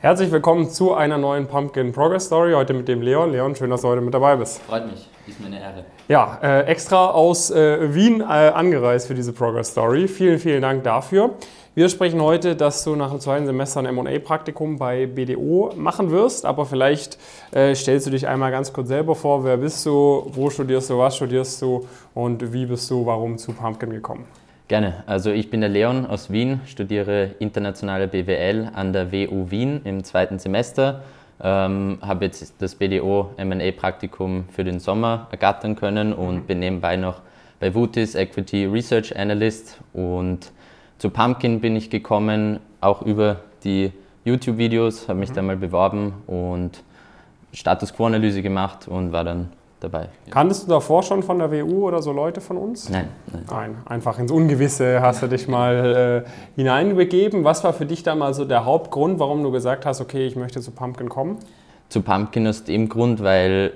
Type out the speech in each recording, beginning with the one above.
Herzlich willkommen zu einer neuen Pumpkin Progress Story. Heute mit dem Leon. Leon, schön, dass du heute mit dabei bist. Freut mich, ist mir eine Ehre. Ja, äh, extra aus äh, Wien äh, angereist für diese Progress Story. Vielen, vielen Dank dafür. Wir sprechen heute, dass du nach dem zweiten Semester ein MA-Praktikum bei BDO machen wirst, aber vielleicht äh, stellst du dich einmal ganz kurz selber vor. Wer bist du, wo studierst du, was studierst du und wie bist du, warum zu Pumpkin gekommen? Gerne. Also ich bin der Leon aus Wien, studiere internationale BWL an der WU Wien im zweiten Semester. Ähm, habe jetzt das BDO M&A-Praktikum für den Sommer ergattern können und bin nebenbei noch bei Vutis Equity Research Analyst und zu Pumpkin bin ich gekommen, auch über die YouTube-Videos, habe mich mhm. da mal beworben und Status Quo-Analyse gemacht und war dann dabei. Kanntest du davor schon von der WU oder so Leute von uns? Nein. Nein, nein einfach ins Ungewisse hast du dich mal äh, hineinbegeben. Was war für dich da mal so der Hauptgrund, warum du gesagt hast, okay, ich möchte zu Pumpkin kommen? Zu Pumpkin aus dem Grund, weil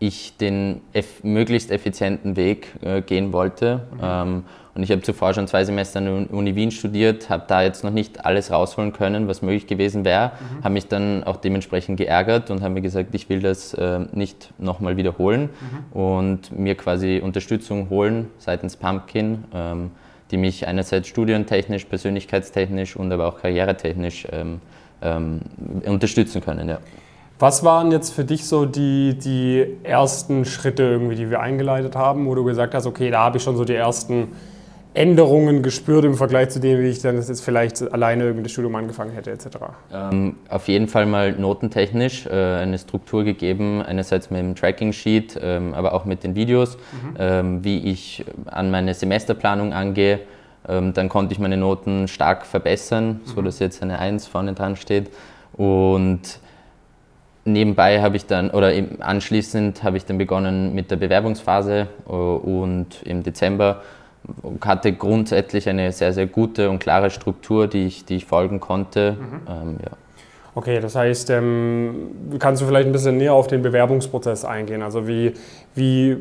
ich den eff möglichst effizienten Weg äh, gehen wollte. Mhm. Ähm, und ich habe zuvor schon zwei Semester an der Uni Wien studiert, habe da jetzt noch nicht alles rausholen können, was möglich gewesen wäre, mhm. habe mich dann auch dementsprechend geärgert und habe mir gesagt, ich will das äh, nicht nochmal wiederholen mhm. und mir quasi Unterstützung holen seitens Pumpkin, ähm, die mich einerseits studientechnisch, persönlichkeitstechnisch und aber auch karrieretechnisch ähm, ähm, unterstützen können. Ja. Was waren jetzt für dich so die, die ersten Schritte irgendwie, die wir eingeleitet haben, wo du gesagt hast, okay, da habe ich schon so die ersten Änderungen gespürt im Vergleich zu dem, wie ich dann das jetzt vielleicht alleine irgendwie das Studium angefangen hätte, etc.? Ähm, auf jeden Fall mal notentechnisch äh, eine Struktur gegeben, einerseits mit dem Tracking-Sheet, ähm, aber auch mit den Videos, mhm. ähm, wie ich an meine Semesterplanung angehe. Ähm, dann konnte ich meine Noten stark verbessern, mhm. so dass jetzt eine 1 vorne dran steht. Und nebenbei habe ich dann, oder anschließend habe ich dann begonnen mit der Bewerbungsphase äh, und im Dezember hatte grundsätzlich eine sehr, sehr gute und klare Struktur, die ich, die ich folgen konnte. Mhm. Ähm, ja. Okay, das heißt, ähm, kannst du vielleicht ein bisschen näher auf den Bewerbungsprozess eingehen? Also wie, wie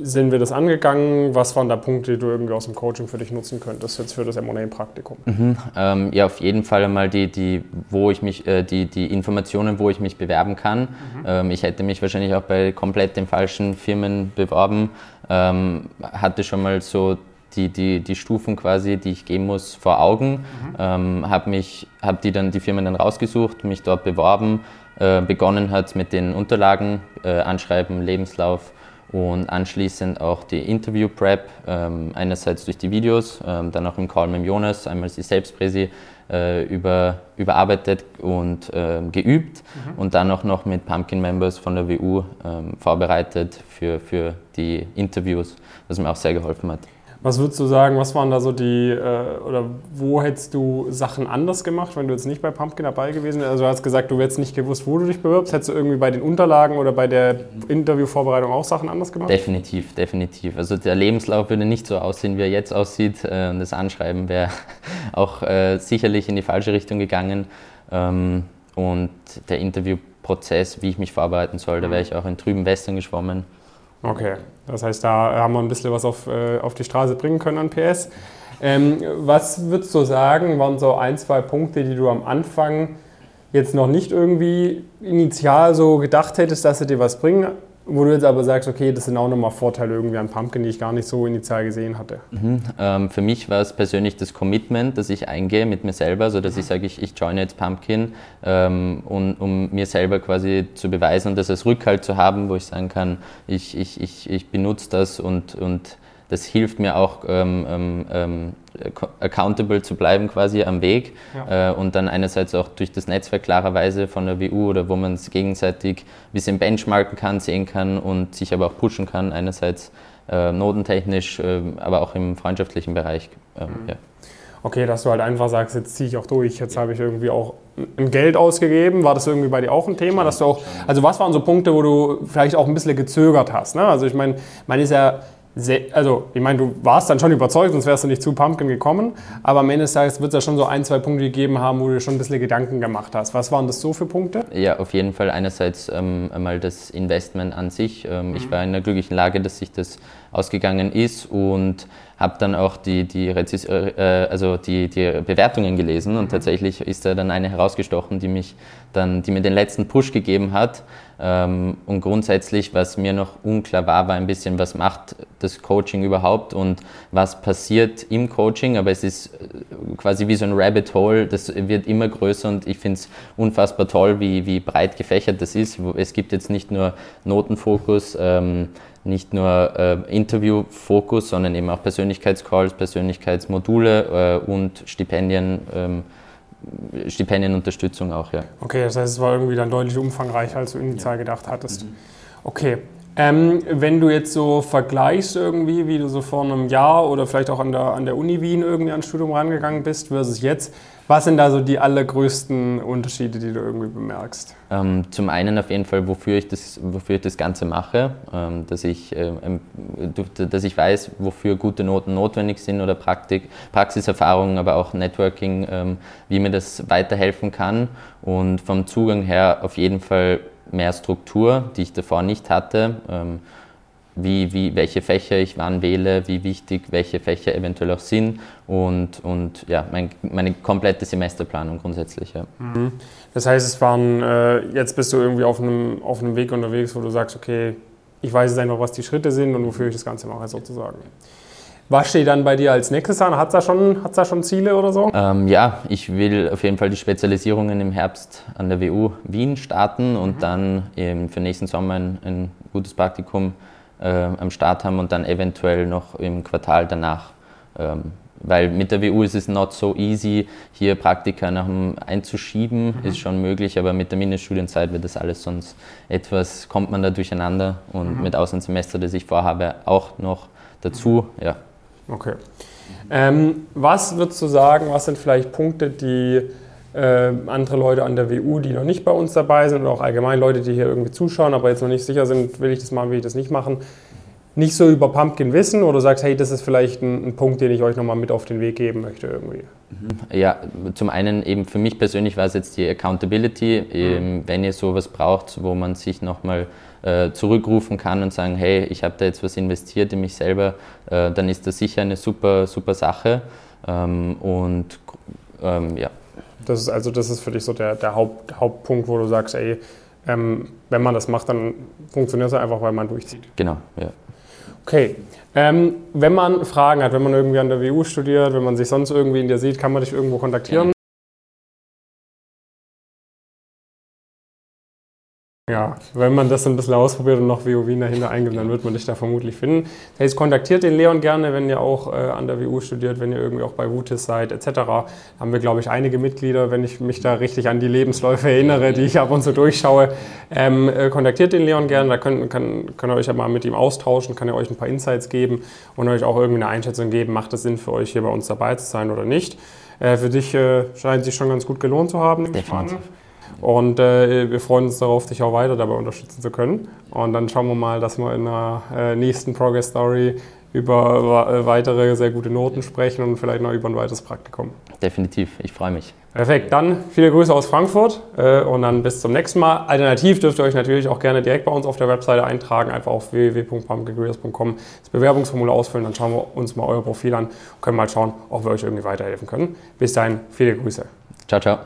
sind wir das angegangen? Was waren da Punkte, die du irgendwie aus dem Coaching für dich nutzen könntest jetzt für das M&A-Praktikum? Mhm, ähm, ja, auf jeden Fall einmal die, die, wo ich mich, äh, die, die Informationen, wo ich mich bewerben kann. Mhm. Ähm, ich hätte mich wahrscheinlich auch bei komplett den falschen Firmen beworben. Ähm, hatte schon mal so die, die, die Stufen quasi, die ich gehen muss, vor Augen. Mhm. Ähm, habe mich, habe die dann die Firmen dann rausgesucht, mich dort beworben, äh, begonnen hat mit den Unterlagen, äh, Anschreiben, Lebenslauf und anschließend auch die Interview-Prep, ähm, einerseits durch die Videos, ähm, dann auch im Call mit Jonas, einmal die Selbstpräsi äh, über, überarbeitet und äh, geübt mhm. und dann auch noch mit Pumpkin-Members von der WU ähm, vorbereitet für, für die Interviews, was mir auch sehr geholfen hat. Was würdest du sagen, was waren da so die, äh, oder wo hättest du Sachen anders gemacht, wenn du jetzt nicht bei Pumpkin dabei gewesen wärst? Also du hast gesagt, du hättest nicht gewusst, wo du dich bewirbst. Hättest du irgendwie bei den Unterlagen oder bei der Interviewvorbereitung auch Sachen anders gemacht? Definitiv, definitiv. Also der Lebenslauf würde nicht so aussehen, wie er jetzt aussieht. Und das Anschreiben wäre auch äh, sicherlich in die falsche Richtung gegangen. Ähm, und der Interviewprozess, wie ich mich vorbereiten soll, da wäre ich auch in trüben Western geschwommen. Okay, das heißt, da haben wir ein bisschen was auf, äh, auf die Straße bringen können an PS. Ähm, was würdest du sagen, waren so ein, zwei Punkte, die du am Anfang jetzt noch nicht irgendwie initial so gedacht hättest, dass sie dir was bringen, wo du jetzt aber sagst, okay, das sind auch nochmal Vorteile irgendwie an Pumpkin, die ich gar nicht so initial gesehen hatte. Mhm. Ähm, für mich war es persönlich das Commitment, dass ich eingehe mit mir selber, so dass mhm. ich sage, ich, ich joine jetzt Pumpkin, ähm, und, um mir selber quasi zu beweisen und das als Rückhalt zu haben, wo ich sagen kann, ich, ich, ich, ich benutze das und, und das hilft mir auch, ähm, ähm, ähm accountable zu bleiben quasi am Weg ja. äh, und dann einerseits auch durch das Netzwerk klarerweise von der WU oder wo man es gegenseitig ein bisschen benchmarken kann, sehen kann und sich aber auch pushen kann, einerseits äh, notentechnisch, äh, aber auch im freundschaftlichen Bereich. Ähm, mhm. Ja. Okay, dass du halt einfach sagst, jetzt ziehe ich auch durch, jetzt ja. habe ich irgendwie auch ein Geld ausgegeben. War das irgendwie bei dir auch ein Thema, dass du auch, also was waren so Punkte, wo du vielleicht auch ein bisschen gezögert hast? Ne? Also ich meine, man ist ja sehr, also ich meine, du warst dann schon überzeugt, sonst wärst du nicht zu Pumpkin gekommen, aber am Ende des Tages wird es ja schon so ein, zwei Punkte gegeben haben, wo du dir schon ein bisschen Gedanken gemacht hast. Was waren das so für Punkte? Ja, auf jeden Fall einerseits ähm, einmal das Investment an sich. Ähm, mhm. Ich war in der glücklichen Lage, dass sich das ausgegangen ist und habe dann auch die, die, Rezis äh, also die, die Bewertungen gelesen und mhm. tatsächlich ist da dann eine herausgestochen, die, mich dann, die mir den letzten Push gegeben hat. Ähm, und grundsätzlich, was mir noch unklar war, war ein bisschen, was macht das Coaching überhaupt und was passiert im Coaching. Aber es ist äh, quasi wie so ein Rabbit Hole, das wird immer größer und ich finde es unfassbar toll, wie, wie breit gefächert das ist. Es gibt jetzt nicht nur Notenfokus, ähm, nicht nur äh, Interviewfokus, sondern eben auch Persönlichkeitscalls, Persönlichkeitsmodule äh, und Stipendien. Ähm, Stipendienunterstützung auch, ja. Okay, das heißt, es war irgendwie dann deutlich umfangreicher, als du initial ja. gedacht hattest. Mhm. Okay. Ähm, wenn du jetzt so vergleichst irgendwie, wie du so vor einem Jahr oder vielleicht auch an der, an der Uni Wien irgendwie ans Studium rangegangen bist versus jetzt, was sind da so die allergrößten Unterschiede, die du irgendwie bemerkst? Ähm, zum einen auf jeden Fall, wofür ich das, wofür ich das Ganze mache, ähm, dass, ich, äh, dass ich weiß, wofür gute Noten notwendig sind oder Praktik, Praxiserfahrungen, aber auch Networking, ähm, wie mir das weiterhelfen kann. Und vom Zugang her auf jeden Fall mehr Struktur, die ich davor nicht hatte. Wie, wie, welche Fächer ich wann wähle, wie wichtig welche Fächer eventuell auch sind und, und ja, mein, meine komplette Semesterplanung grundsätzlich. Ja. Mhm. Das heißt, es waren, äh, jetzt bist du irgendwie auf einem, auf einem Weg unterwegs, wo du sagst, okay, ich weiß jetzt einfach, was die Schritte sind und wofür ich das Ganze mache sozusagen. Was steht dann bei dir als nächstes an? Hat es da, schon, da schon Ziele oder so? Ähm, ja, ich will auf jeden Fall die Spezialisierungen im Herbst an der WU Wien starten und mhm. dann für nächsten Sommer ein, ein gutes Praktikum am Start haben und dann eventuell noch im Quartal danach. Ähm, weil mit der WU ist es not so easy, hier Praktika nach dem einzuschieben, mhm. ist schon möglich, aber mit der Mindeststudienzeit wird das alles sonst etwas, kommt man da durcheinander und mhm. mit Auslandssemester, das ich vorhabe, auch noch dazu, ja. Okay. Ähm, was würdest du sagen, was sind vielleicht Punkte, die äh, andere Leute an der WU, die noch nicht bei uns dabei sind oder auch allgemein Leute, die hier irgendwie zuschauen, aber jetzt noch nicht sicher sind, will ich das machen, will ich das nicht machen, nicht so über Pumpkin wissen oder sagst, hey, das ist vielleicht ein, ein Punkt, den ich euch nochmal mit auf den Weg geben möchte irgendwie? Mhm. Ja, zum einen eben für mich persönlich war es jetzt die Accountability, mhm. wenn ihr sowas braucht, wo man sich nochmal äh, zurückrufen kann und sagen, hey, ich habe da jetzt was investiert in mich selber, äh, dann ist das sicher eine super, super Sache ähm, und ähm, ja. Das ist also das ist für dich so der, der Haupt, Hauptpunkt, wo du sagst, ey, ähm, wenn man das macht, dann funktioniert es einfach, weil man durchzieht. Genau, ja. Okay. Ähm, wenn man Fragen hat, wenn man irgendwie an der WU studiert, wenn man sich sonst irgendwie in dir sieht, kann man dich irgendwo kontaktieren? Ja, wenn man das ein bisschen ausprobiert und noch WU Wien dahinter eingibt, dann wird man dich da vermutlich finden. Das heißt, kontaktiert den Leon gerne, wenn ihr auch äh, an der WU studiert, wenn ihr irgendwie auch bei WUTIS seid, etc. Da haben wir, glaube ich, einige Mitglieder, wenn ich mich da richtig an die Lebensläufe erinnere, die ich ab und zu durchschaue. Ähm, äh, kontaktiert den Leon gerne, da könnt, kann, könnt ihr euch ja mal mit ihm austauschen, kann er euch ein paar Insights geben und euch auch irgendwie eine Einschätzung geben, macht es Sinn für euch hier bei uns dabei zu sein oder nicht. Äh, für dich äh, scheint es sich schon ganz gut gelohnt zu haben. Definitiv. Und äh, wir freuen uns darauf, dich auch weiter dabei unterstützen zu können. Und dann schauen wir mal, dass wir in der äh, nächsten Progress Story über äh, weitere sehr gute Noten sprechen und vielleicht noch über ein weiteres Praktikum. Definitiv, ich freue mich. Perfekt, dann viele Grüße aus Frankfurt äh, und dann bis zum nächsten Mal. Alternativ dürft ihr euch natürlich auch gerne direkt bei uns auf der Webseite eintragen, einfach auf www.pumpkincareers.com das Bewerbungsformular ausfüllen, dann schauen wir uns mal euer Profil an und können mal schauen, ob wir euch irgendwie weiterhelfen können. Bis dahin, viele Grüße. Ciao, ciao.